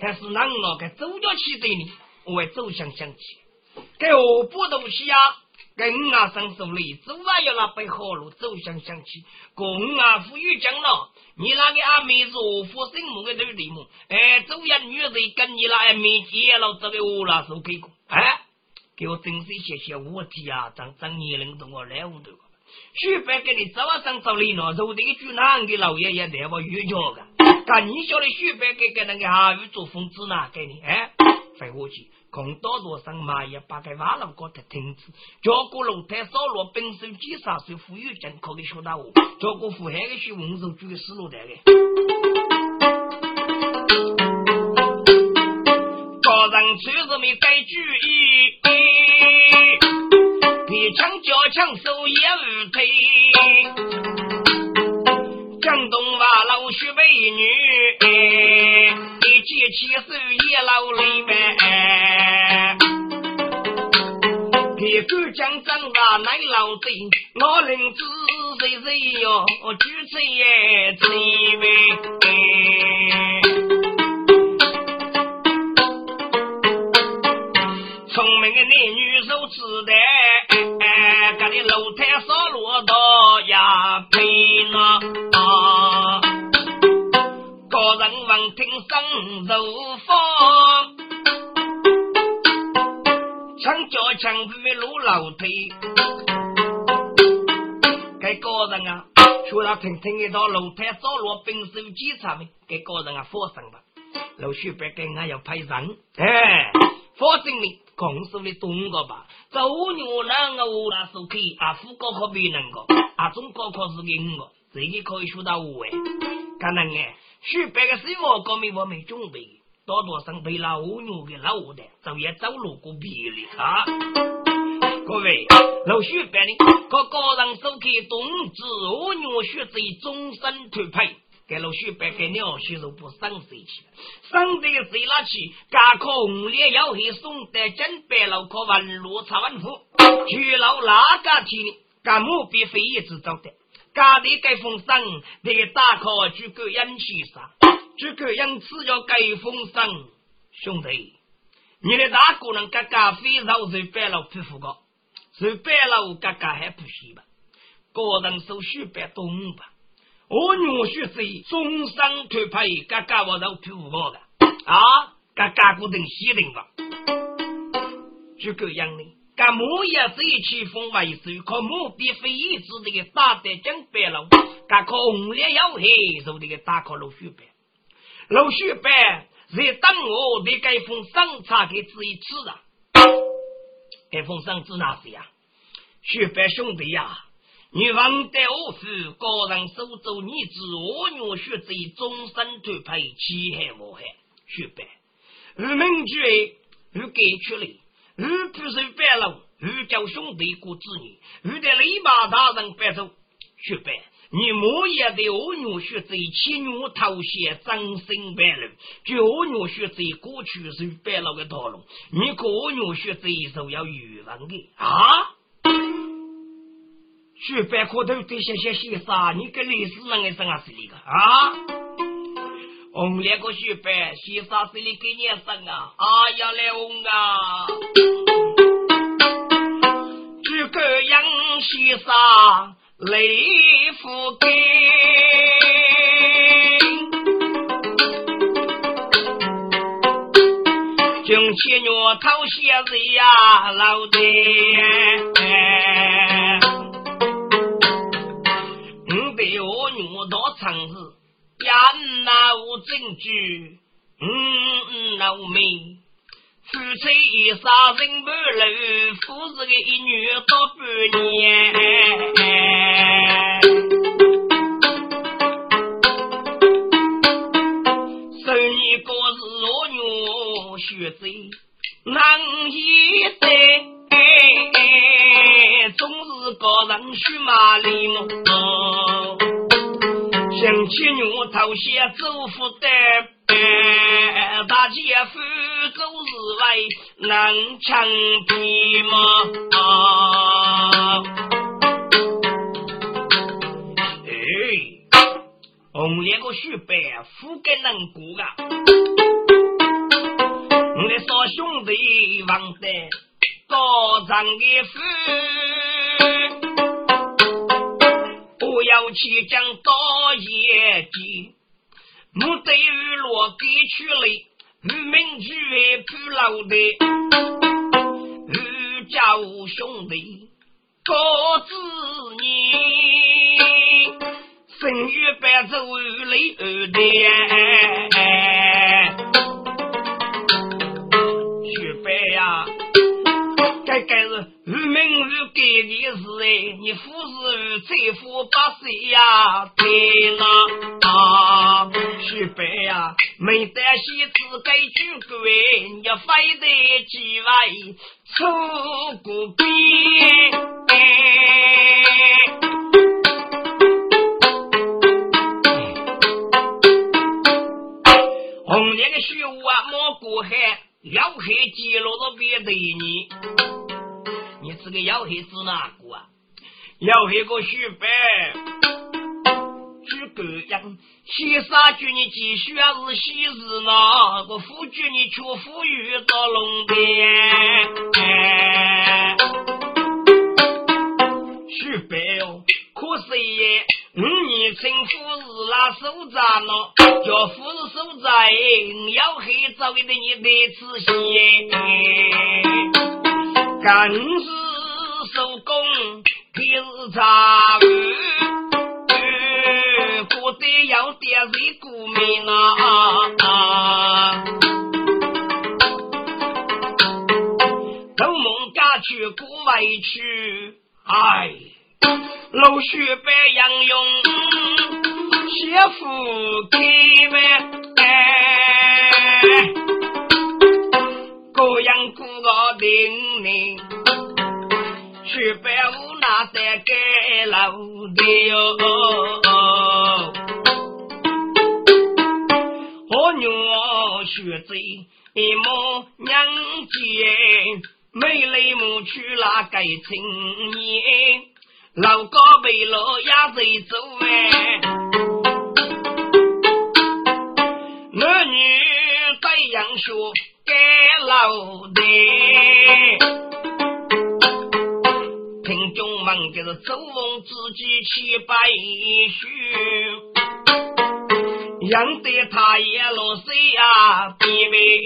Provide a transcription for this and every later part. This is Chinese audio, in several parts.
还是让我给周家去对你，我为周相相起，给我不东西呀？跟俺生手里，走啊要那背好路，走相相起。公啊富裕讲了，你那个阿妹子富生母的都礼目，哎，周家女人跟你那阿妹结了，这个我那手给过，哎，给我珍惜些些物体啊，当当年龄同我来屋头。许白给你早上找你呢，肉的一句哪个老爷爷带我遇着个？干你晓得许白给给那个下雨做疯子呢？给你哎，废话去。空多多上马也把个瓦楼高头停止，叫个楼台扫落本手几十岁富裕人可以学到我，叫个富海的去温柔举思路的个。高人村子没改主意，比枪交枪手也无退，美女。你举起手也老累呗，给狗讲长大来老贼，我领子谁谁哟，举起也贼听一道楼台走落冰手机上面，该高人啊，放心吧。老许别跟俺要派人，哎，放心你，公司的东个吧。走牛那个乌拉手机啊，副高考别能个，啊中高考是给五个，这个可以学到五哎，可能哎。许别个是我高明我没准备，多多生被老牛给老的，走也走路过别的啊！各位，老许别的，个个人手开冬至，蜗牛学在终身脱配，给老许别个鸟血肉不生谁去，生得谁拉去？家可红脸要黑送得真白老可文路查文富，去老哪个天？干木必非一直走的。家里盖风声，那个大考就够引起啥？就够因此要盖风声，兄弟，你的大姑娘嘎嘎非常是白了皮肤高，是白了嘎嘎还不行吧？个人手续白动吧？我女婿是终身推派，嘎嘎我都皮肤高的啊，嘎嘎不等西人吧？就够样的。干木也是一起风为首，靠木必非一直这个打得江白了，干靠红脸要黑，受这个打靠老雪白，老雪白在等我的该封上茶给自己吃啊，该封上子哪是呀？雪白兄弟呀，你忘得我府高人收走你子我女学贼终身推配，欺害我害雪白，二名句又给出来。如不是白龙，如叫兄弟过子女，如得雷马大人白走，雪白，你莫也得我女婿在七女头衔真心白龙，就我女婿在过去是白龙的道路，你个女婿在受要语文的啊？雪白可头对些些先生，你跟历史人一生啊是那个啊？红脸个雪白，先生是你给你生啊？哎呀，来红啊！诸葛亮先生雷福根，军旗鸟头写字呀，老爹，你对我鸟到城市。养老证据，嗯嗯，老命，夫妻一杀人不漏，夫子的一女到半年。十年过日我女学贼，难以得，总是个人须马里么？想起牛头先祖父的大夫走日外能强皮吗？哎，红脸个雪白，富贵能过啊！我的少兄弟忘得高长的夫，不要去讲高业绩。我对于落给去了，渔民聚不老的，渔家兄弟各自念，生于白走泪二的。该是无名无改的事哎，你富是财富百岁呀，天啦啊！许白呀，没得戏子该举贵，要非得几位出个边。红脸的虚无啊，莫过海，要海记录到别对你。这个要黑子哪个啊？要黑个许白，举个样，西沙军你继续还是西日那个夫举你却富裕到龙边。许白哦，可是耶，五年称呼是那手札呢？叫夫是手札，要黑早给你得仔细。干是手工，皮是茶碗，不得要点谁顾命啊！偷梦家去古外去，哎，老雪白杨用，媳妇开门，哎。各样各个叮咛，去白无那在盖楼的哟。我娘学子一母娘见，没来母去那盖青年，老高背老压在走哎，男女这样说。盖楼的，听众们就是周王自己去拜书，养得他也落水啊，弟妹。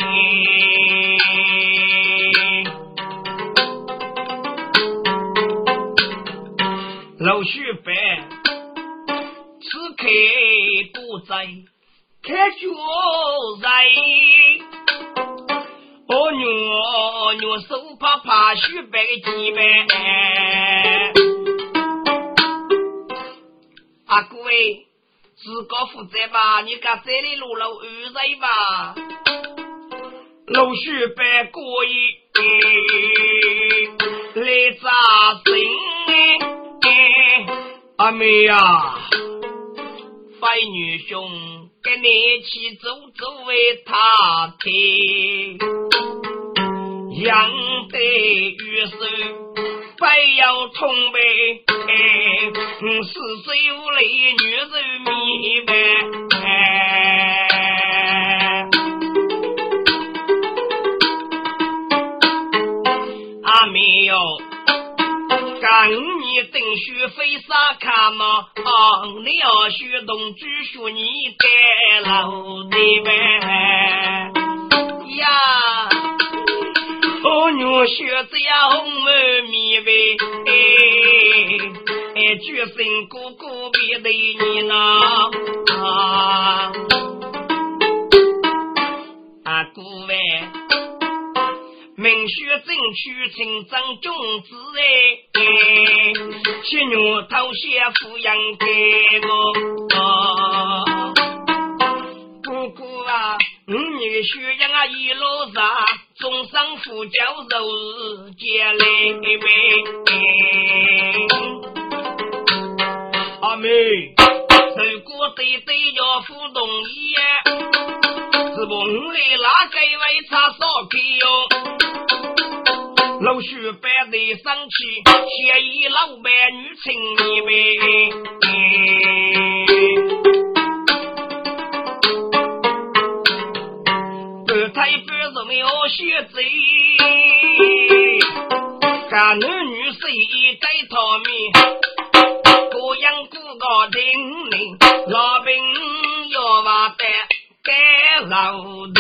老徐伯此刻不在，开酒在。我女女手帕帕许白几百，阿哥哎，自个负责吧，你家这里落了二人吧，老许白过意来扎心，阿妹呀，飞女兄。跟你去走走为他听，养得玉手，不要崇拜，四岁无泪女人明白。阿妹哟。干你等学费啥看嘛？啊，你要学东居学你盖楼的呗呀！女学这样红门米呗，哎，举身哥哥别对你呢啊，啊，各位。明学正取成长种子哎，七月头些抚养给我。五女学养啊一路上，中上副教授接来呗。阿妹，如果对对要互动一，是不？里哪个为茶烧开哟？老许白的生气，谢意老板女情你呗。半人要学贼，干男女谁该他命？各样各个叮咛，老兵要话得该老的。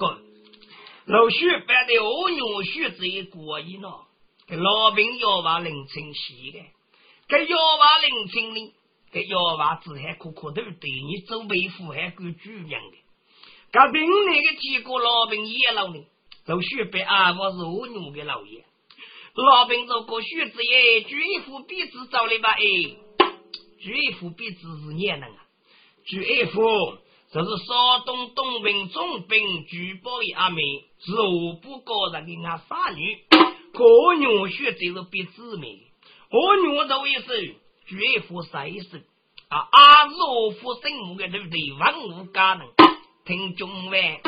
哥，老许办的二牛血贼过瘾了，给老兵要话林清喜的，给要话林清呢？这要娃子还可可都对你做背负还够主人的。这兵那个几个老兵也老呢，都许被阿我是我牛的老爷。老兵做过须子耶，举一副鼻子找了吧？哎，举一副鼻子是也能啊，举一副这是山东东平总兵举报的阿妹，是我不高人的俺傻女，可牛须子是鼻子妹，我牛这位是。绝夫三手啊！阿罗佛圣母的对不对？万物皆能听中文，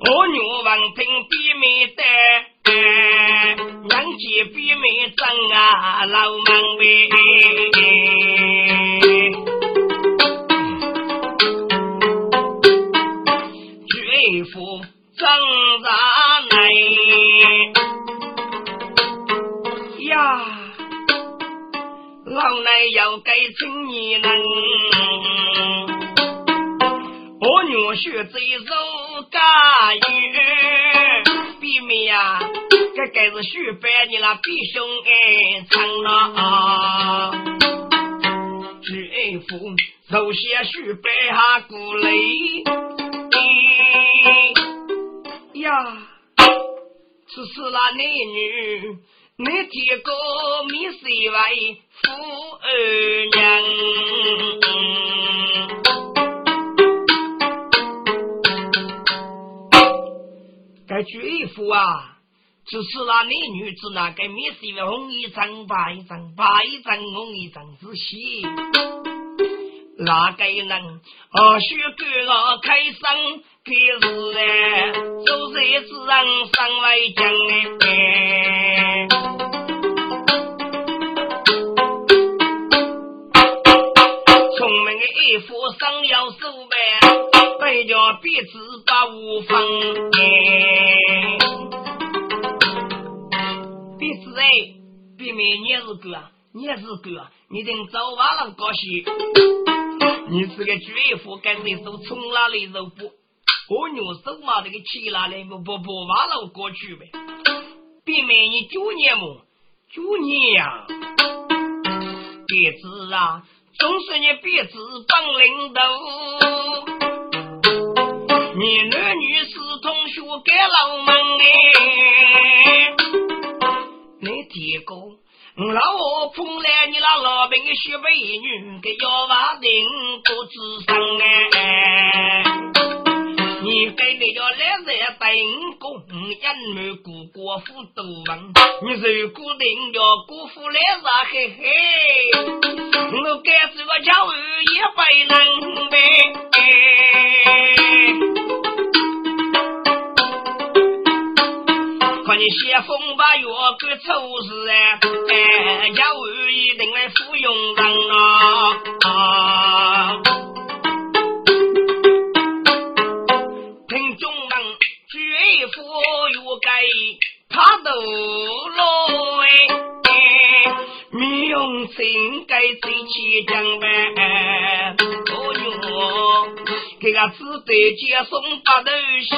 我女王听比美的，人杰比美真啊，老门卫。弟兄爱唱了，举夫首先许白下鼓励，呀，这是那男女。你见过米水为富二娘？该绝夫啊，只是那女女子那个米水为红一张白一张白一张红一张仔细，哪个人或？许个我开生。可是哎，做日子人上来讲哎，聪明的一副上要手呗，白叫鼻子把无放别名你是狗啊，你是狗啊，你等早晚上高兴，你是个绝夫，跟你手从哪里肉不？我牛手嘛，这个起来了，不不不，马路过去呗。别美你九年么？九年呀！别子啊，总是你别子当领导。你男女是同学给老门的，你提过，老我碰来你那老兵的小美女，给要娃人不知生哎。你给你要来在等公，因为姑姑父都问，你如果定要姑父来啥嘿嘿，我该这个教育也不能呗。你写封把药给抽死哎，教育一定来服用人啊。富有该他都落哎，民用真该最起讲呗，哦哟，给个只得接送八头鞋，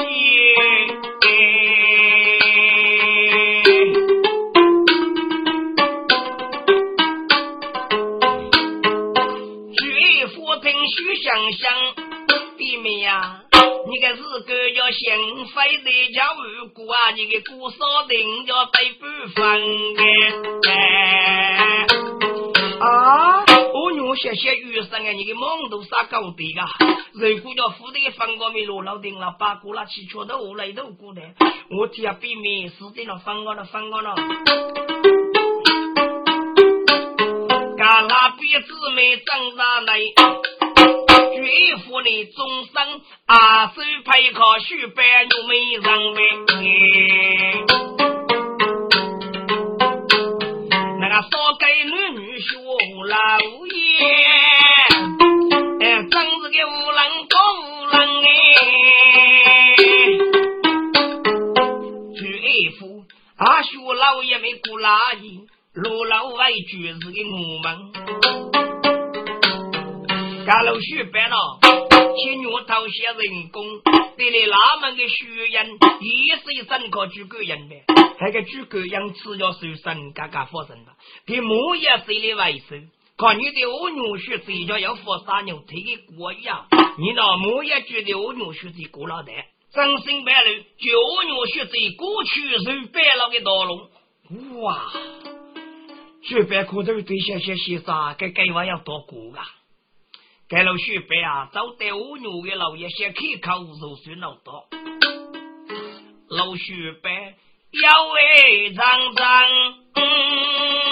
须想想，弟妹呀。你个是个叫幸飞的叫五谷啊，你个姑嫂定叫对不分的。啊，我娘谢谢雨生啊，你个梦都啥高的噶？如果叫富的分我们落老定了，八股了七缺都我来都过的，我听啊避免死定了分我了分我了。啊，那鼻子没长上来，绝夫你终生啊，手配靠许白玉没人为。那个少给女女学老爷，哎，真是个无人高无人哎。绝夫啊，学老爷没过拉伊。路老外就是个我们，家老许办了，请我掏些人工，对了那门的学员也是一整个诸葛人呗，那个诸葛样吃要受伤，嘎嘎发生的，给木也是的外甥，看你的我牛血这叫要佛杀牛推给过一样，你那木也觉得我牛血这过老的，真心白了，就我牛血这过去是白了的道路，哇！雪白可头对象些先生，该计划要多过啊！该老雪白啊，招待我女的老爷先开口肉算老多。老雪白腰围长长。